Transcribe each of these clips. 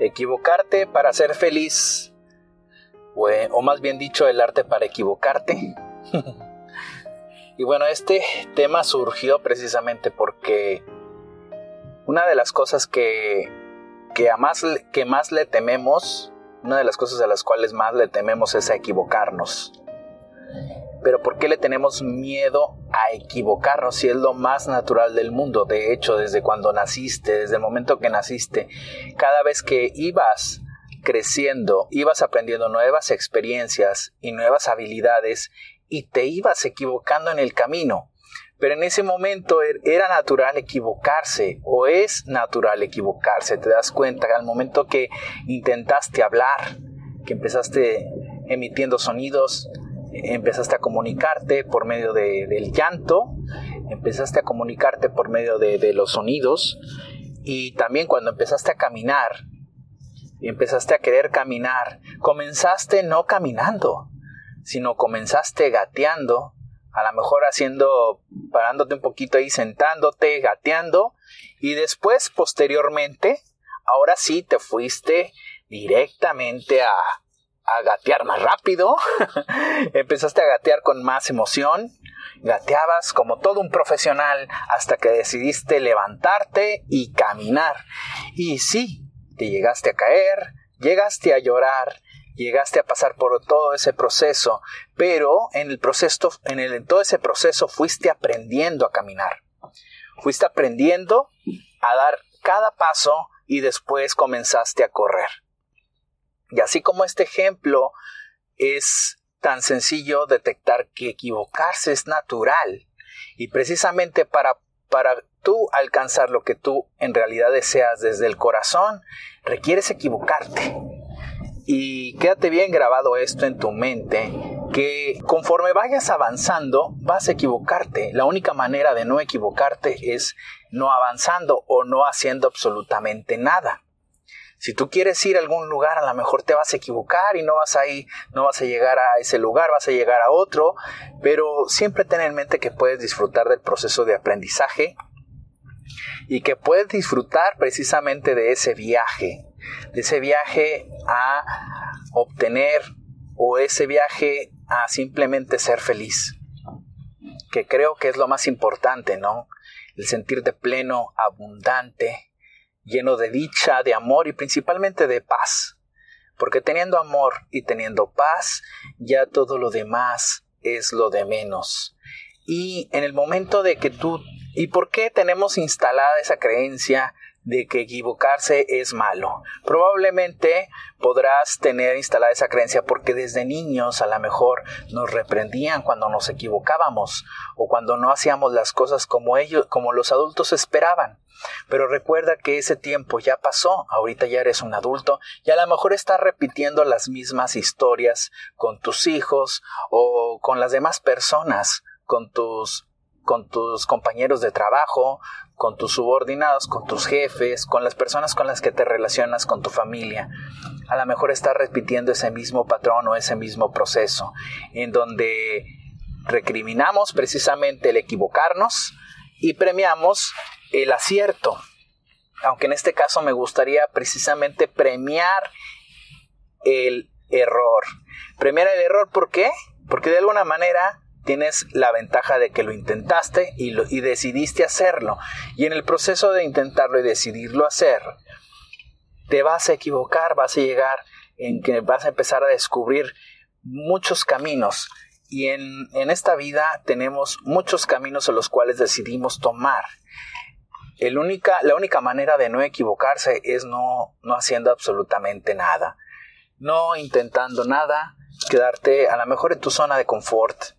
Equivocarte para ser feliz. O, más bien dicho, el arte para equivocarte. y bueno, este tema surgió precisamente porque una de las cosas que, que, más, que más le tememos, una de las cosas a las cuales más le tememos es a equivocarnos. Pero ¿por qué le tenemos miedo a equivocarnos si es lo más natural del mundo? De hecho, desde cuando naciste, desde el momento que naciste, cada vez que ibas creciendo, ibas aprendiendo nuevas experiencias y nuevas habilidades y te ibas equivocando en el camino. Pero en ese momento er, era natural equivocarse o es natural equivocarse. Te das cuenta al momento que intentaste hablar, que empezaste emitiendo sonidos, empezaste a comunicarte por medio del llanto, empezaste a comunicarte por medio de, los sonidos y también cuando empezaste a caminar y empezaste a querer caminar, comenzaste no caminando, sino comenzaste gateando, a lo mejor haciendo, parándote un poquito ahí, sentándote, gateando, y después, posteriormente, ahora sí te fuiste directamente a, gatear más rápido, empezaste a gatear con más emoción, gateabas como todo un profesional hasta que decidiste levantarte y caminar. Y sí, te llegaste a caer, llegaste a llorar, llegaste a pasar por todo ese proceso, pero en el proceso, en, en todo ese proceso fuiste aprendiendo a caminar. Fuiste aprendiendo a dar cada paso y después comenzaste a correr. Y así como este ejemplo es tan sencillo detectar que equivocarse es natural y precisamente para, para tú alcanzar lo que tú en realidad deseas desde el corazón, requieres equivocarte. Y quédate bien grabado esto en tu mente, que conforme vayas avanzando vas a equivocarte. La única manera de no equivocarte es no avanzando o no haciendo absolutamente nada. Si tú quieres ir a algún lugar, a lo mejor te vas a equivocar y no vas a ir, no vas a llegar a ese lugar, vas a llegar a otro, pero siempre ten en mente que puedes disfrutar del proceso de aprendizaje y que puedes disfrutar precisamente de ese viaje, de ese viaje a obtener o ese viaje a simplemente ser feliz, que creo que es lo más importante, ¿no? El sentirte pleno, abundante, lleno de dicha, de amor y principalmente de paz. Porque teniendo amor y teniendo paz, ya todo lo demás es lo de menos. Y en el momento de que tú... ¿Y por qué tenemos instalada esa creencia de que equivocarse es malo. Probablemente podrás tener instalada esa creencia porque desde niños a lo mejor nos reprendían cuando nos equivocábamos o cuando no hacíamos las cosas como ellos, como los adultos esperaban. Pero recuerda que ese tiempo ya pasó, ahorita ya eres un adulto y a lo mejor estás repitiendo las mismas historias con tus hijos o con las demás personas, con tus con tus compañeros de trabajo, con tus subordinados, con tus jefes, con las personas con las que te relacionas, con tu familia. A lo mejor estás repitiendo ese mismo patrón o ese mismo proceso, en donde recriminamos precisamente el equivocarnos y premiamos el acierto. Aunque en este caso me gustaría precisamente premiar el error. Premiar el error, ¿por qué? Porque de alguna manera tienes la ventaja de que lo intentaste y, decidiste hacerlo. Y en el proceso de intentarlo y decidirlo hacer, te vas a equivocar, vas a llegar en que vas a empezar a descubrir muchos caminos. Y en, en esta vida tenemos muchos caminos en los cuales decidimos tomar. La única manera de no equivocarse es no, no haciendo absolutamente nada. No intentando nada, quedarte a lo mejor en tu zona de confort,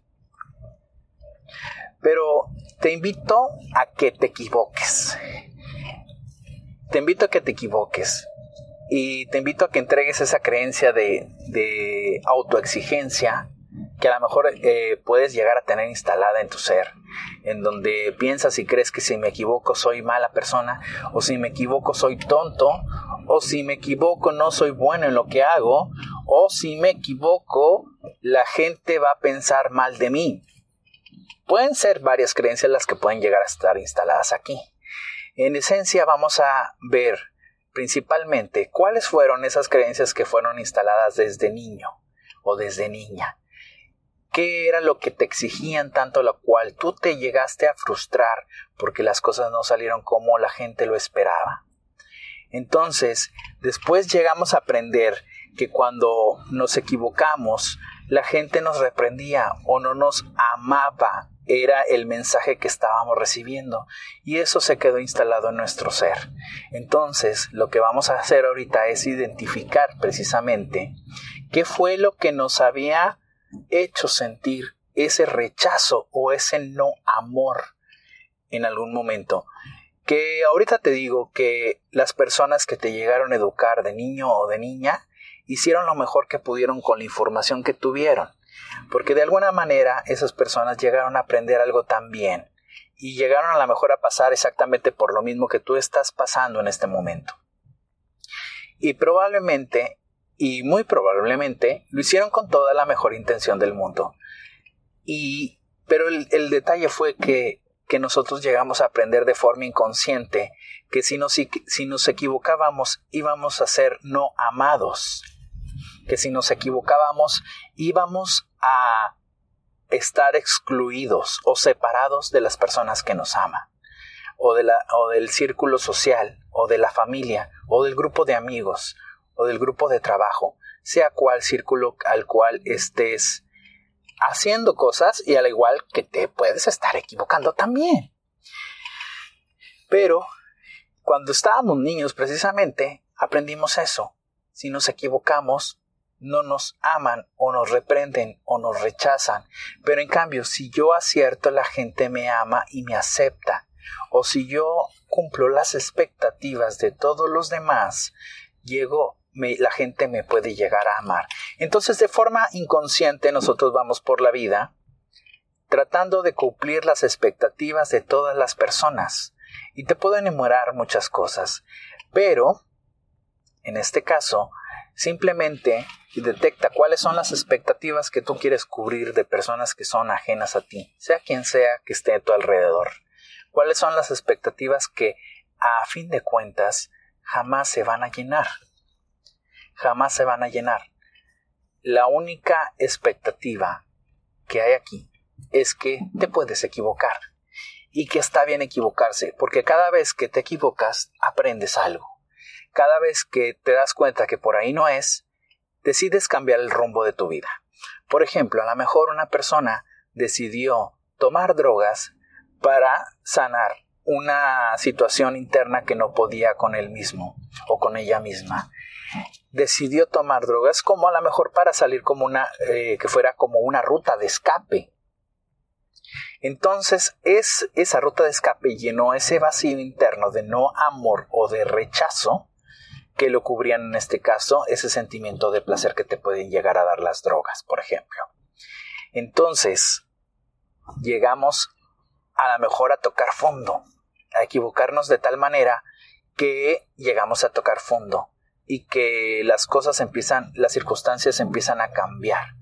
pero te invito a que te equivoques. Te invito a que te equivoques. Y te invito a que entregues esa creencia de, autoexigencia que a lo mejor eh, puedes llegar a tener instalada en tu ser, en donde piensas y crees que si me equivoco soy mala persona, o si me equivoco soy tonto, o si me equivoco no soy bueno en lo que hago, o si me equivoco la gente va a pensar mal de mí. Pueden ser varias creencias las que pueden llegar a estar instaladas aquí. En esencia vamos a ver principalmente, ¿cuáles fueron esas creencias que fueron instaladas desde niño o desde niña? ¿Qué era lo que te exigían tanto lo cual tú te llegaste a frustrar porque las cosas no salieron como la gente lo esperaba? Entonces, después llegamos a aprender que cuando nos equivocamos, la gente nos reprendía o no nos amaba era el mensaje que estábamos recibiendo y eso se quedó instalado en nuestro ser. Entonces, lo que vamos a hacer ahorita es identificar precisamente qué fue lo que nos había hecho sentir ese rechazo o ese no amor en algún momento. Que ahorita te digo que las personas que te llegaron a educar de niño o de niña hicieron lo mejor que pudieron con la información que tuvieron porque de alguna manera esas personas llegaron a aprender algo también y llegaron a lo mejor a pasar exactamente por lo mismo que tú estás pasando en este momento. Y probablemente, y muy probablemente, lo hicieron con toda la mejor intención del mundo. Y, pero el, el detalle fue que, que, nosotros llegamos a aprender de forma inconsciente que si nos, si nos equivocábamos íbamos a ser no amados que si nos equivocábamos íbamos a estar excluidos o separados de las personas que nos aman, o, de la, o del círculo social, o de la familia, o del grupo de amigos, o del grupo de trabajo, sea cual círculo al cual estés haciendo cosas y al igual que te puedes estar equivocando también. Pero cuando estábamos niños precisamente aprendimos eso. Si nos equivocamos, no nos aman o nos reprenden o nos rechazan. Pero en cambio, si yo acierto, la gente me ama y me acepta. O si yo cumplo las expectativas de todos los demás, llego, la gente me puede llegar a amar. Entonces, de forma inconsciente, nosotros vamos por la vida tratando de cumplir las expectativas de todas las personas. Y te puedo enumerar muchas cosas. Pero, en este caso, Simplemente detecta cuáles son las expectativas que tú quieres cubrir de personas que son ajenas a ti, sea quien sea que esté a tu alrededor. Cuáles son las expectativas que, a fin de cuentas, jamás se van a llenar. Jamás se van a llenar. La única expectativa que hay aquí es que te puedes equivocar y que está bien equivocarse, porque cada vez que te equivocas aprendes algo cada vez que te das cuenta que por ahí no es, decides cambiar el rumbo de tu vida. Por ejemplo, a lo mejor una persona decidió tomar drogas para sanar una situación interna que no podía con él mismo o con ella misma. Decidió tomar drogas como a lo mejor para salir como una eh, que fuera como una ruta de escape. Entonces es esa ruta de escape llenó ese vacío interno de no amor o de rechazo que lo cubrían en este caso ese sentimiento de placer que te pueden llegar a dar las drogas, por ejemplo. Entonces, llegamos a lo mejor a tocar fondo, a equivocarnos de tal manera que llegamos a tocar fondo y que las cosas empiezan, las circunstancias empiezan a cambiar.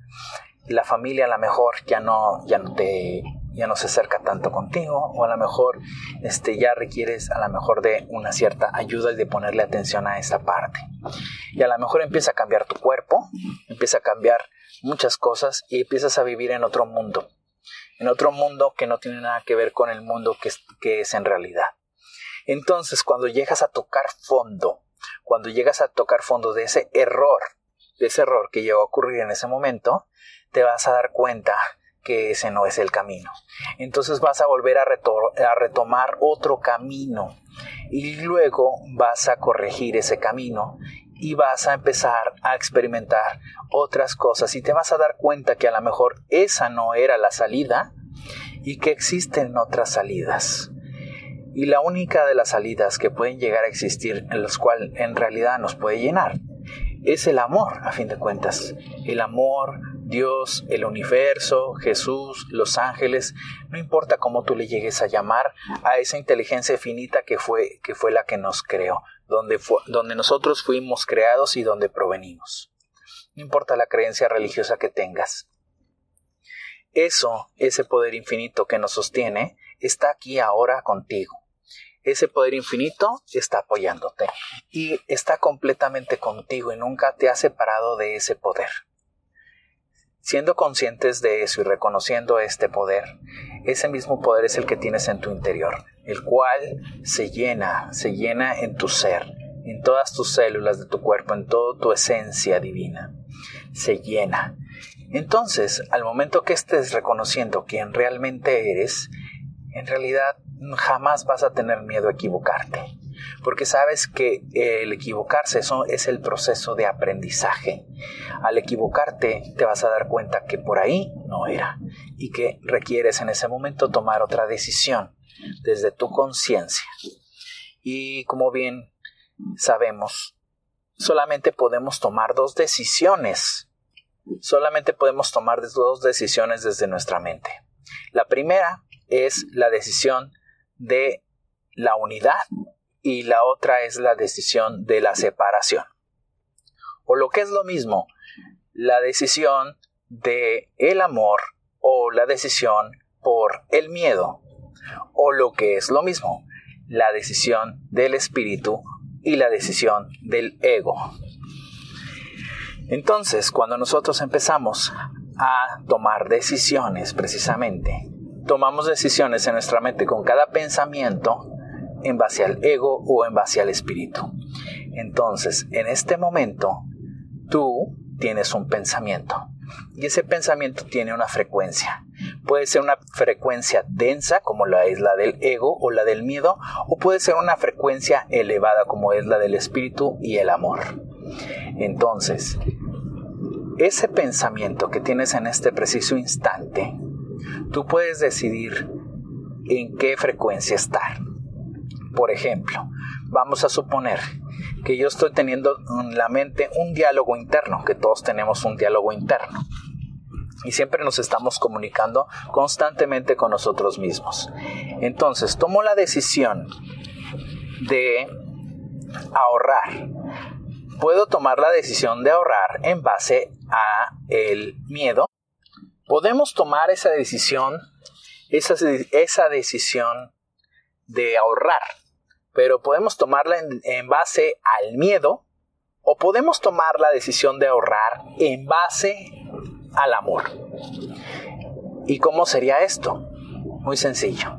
La familia a lo mejor ya no, ya no te ya no se acerca tanto contigo o a lo mejor este, ya requieres a lo mejor de una cierta ayuda y de ponerle atención a esa parte. Y a lo mejor empieza a cambiar tu cuerpo, empieza a cambiar muchas cosas y empiezas a vivir en otro mundo, en otro mundo que no tiene nada que ver con el mundo que es, que es en realidad. Entonces, cuando llegas a tocar fondo, cuando llegas a tocar fondo de ese error, de ese error que llegó a ocurrir en ese momento, te vas a dar cuenta que ese no es el camino. Entonces vas a volver a, retomar otro camino y luego vas a corregir ese camino y vas a empezar a experimentar otras cosas y te vas a dar cuenta que a lo mejor esa no era la salida y que existen otras salidas. Y la única de las salidas que pueden llegar a existir en las cuales en realidad nos puede llenar es el amor, a fin de cuentas. El amor Dios, el universo, Jesús, los ángeles, no importa cómo tú le llegues a llamar a esa inteligencia finita que fue, que fue la que nos creó, donde, donde nosotros fuimos creados y donde provenimos. No importa la creencia religiosa que tengas. Eso, ese poder infinito que nos sostiene, está aquí ahora contigo. ese poder infinito está apoyándote y está completamente contigo y nunca te ha separado de ese poder. Siendo conscientes de eso y reconociendo este poder, ese mismo poder es el que tienes en tu interior, el cual se llena, se llena en tu ser, en todas tus células de tu cuerpo, en toda tu esencia divina. Se llena. Entonces, al momento que estés reconociendo quién realmente eres, en realidad jamás vas a tener miedo a equivocarte, porque sabes que el equivocarse es el proceso de aprendizaje. Al equivocarte te vas a dar cuenta que por ahí no era y que requieres en ese momento tomar otra decisión desde tu conciencia. Y como bien sabemos, solamente podemos tomar dos decisiones. Solamente podemos tomar dos decisiones desde nuestra mente. La primera es la decisión de la unidad y la otra es la decisión de la separación. O lo que es lo mismo, la decisión de el amor o la decisión por el miedo. O lo que es lo mismo, la decisión del espíritu y la decisión del ego. Entonces, cuando nosotros empezamos a tomar decisiones precisamente, tomamos decisiones en nuestra mente con cada pensamiento en base al ego o en base al espíritu. Entonces, en este momento, tú tienes un pensamiento y ese pensamiento tiene una frecuencia. Puede ser una frecuencia densa como la es la del ego o la del miedo o puede ser una frecuencia elevada como es la del espíritu y el amor. Entonces, ese pensamiento que tienes en este preciso instante tú puedes decidir en qué frecuencia estar. Por ejemplo, vamos a suponer que yo estoy teniendo en la mente un diálogo interno, que todos tenemos un diálogo interno. Y siempre nos estamos comunicando constantemente con nosotros mismos. Entonces, tomo la decisión de ahorrar. Puedo tomar la decisión de ahorrar en base a el miedo podemos tomar esa decisión, esa, esa decisión de ahorrar, pero podemos tomarla en, base al miedo o podemos tomar la decisión de ahorrar en base al amor. ¿Y cómo sería esto? Muy sencillo.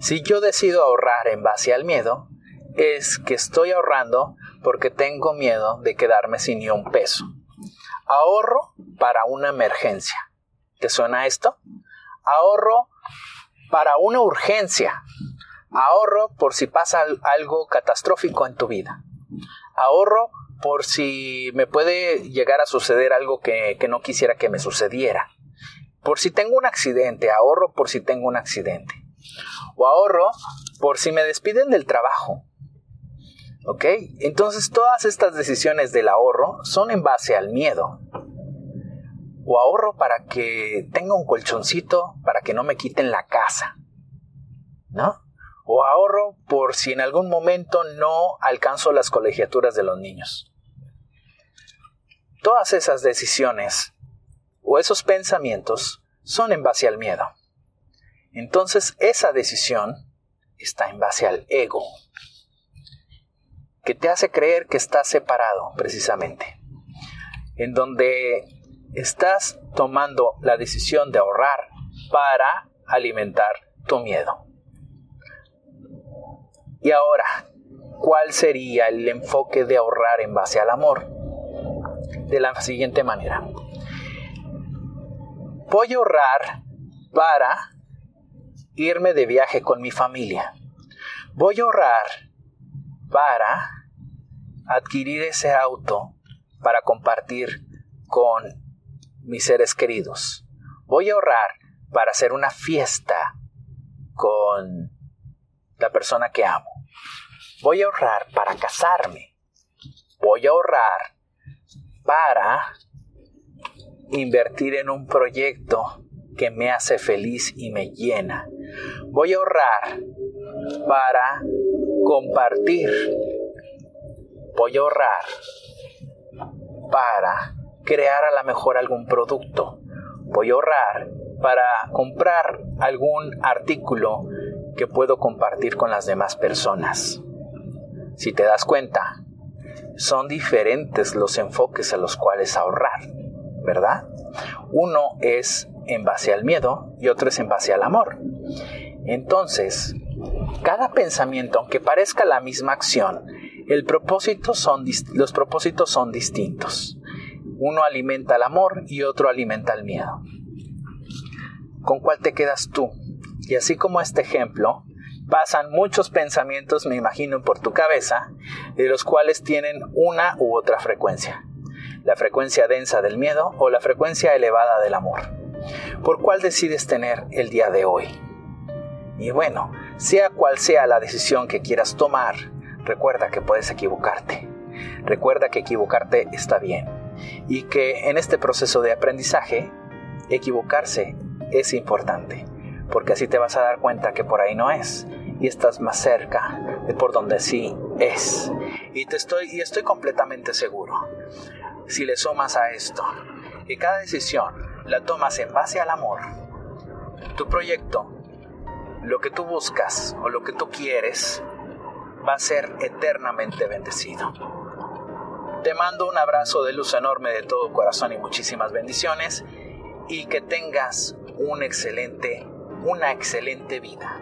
Si yo decido ahorrar en base al miedo, es que estoy ahorrando porque tengo miedo de quedarme sin ni un peso. Ahorro para una emergencia. ¿Te suena esto? Ahorro para una urgencia. Ahorro por si pasa algo catastrófico en tu vida. Ahorro por si me puede llegar a suceder algo que, no quisiera que me sucediera. Por si tengo un accidente, ahorro por si tengo un accidente. O ahorro por si me despiden del trabajo. ¿Ok? Entonces todas estas decisiones del ahorro son en base al miedo o ahorro para que tenga un colchoncito para que no me quiten la casa, ¿no? O ahorro por si en algún momento no alcanzo las colegiaturas de los niños. Todas esas decisiones o esos pensamientos son en base al miedo. Entonces esa decisión está en base al ego, que te hace creer que estás separado precisamente, en donde estás tomando la decisión de ahorrar para alimentar tu miedo. Y ahora, ¿cuál sería el enfoque de ahorrar en base al amor? De la siguiente manera. Voy a ahorrar para irme de viaje con mi familia. Voy a ahorrar para adquirir ese auto para compartir con mis seres queridos. Voy a ahorrar para hacer una fiesta con la persona que amo. Voy a ahorrar para casarme. Voy a ahorrar para invertir en un proyecto que me hace feliz y me llena. Voy a ahorrar para compartir. Voy a ahorrar para crear a lo mejor algún producto. Voy a ahorrar para comprar algún artículo que puedo compartir con las demás personas. Si te das cuenta, son diferentes los enfoques a los cuales ahorrar, ¿verdad? Uno es en base al miedo y otro es en base al amor. Entonces, cada pensamiento, aunque parezca la misma acción, el propósito son, los propósitos son distintos. Uno alimenta el amor y otro alimenta el miedo. ¿Con cuál te quedas tú? Y así como este ejemplo, pasan muchos pensamientos, me imagino, por tu cabeza, de los cuales tienen una u otra frecuencia. La frecuencia densa del miedo o la frecuencia elevada del amor. ¿Por cuál decides tener el día de hoy? Y bueno, sea cual sea la decisión que quieras tomar, recuerda que puedes equivocarte. Recuerda que equivocarte está bien y que en este proceso de aprendizaje, equivocarse es importante, porque así te vas a dar cuenta que por ahí no es y estás más cerca de por donde sí es. Y te estoy y estoy completamente seguro. Si le sumas a esto que cada decisión la tomas en base al amor, tu proyecto, lo que tú buscas o lo que tú quieres va a ser eternamente bendecido. Te mando un abrazo de luz enorme de todo corazón y muchísimas bendiciones y que tengas un excelente, una excelente vida.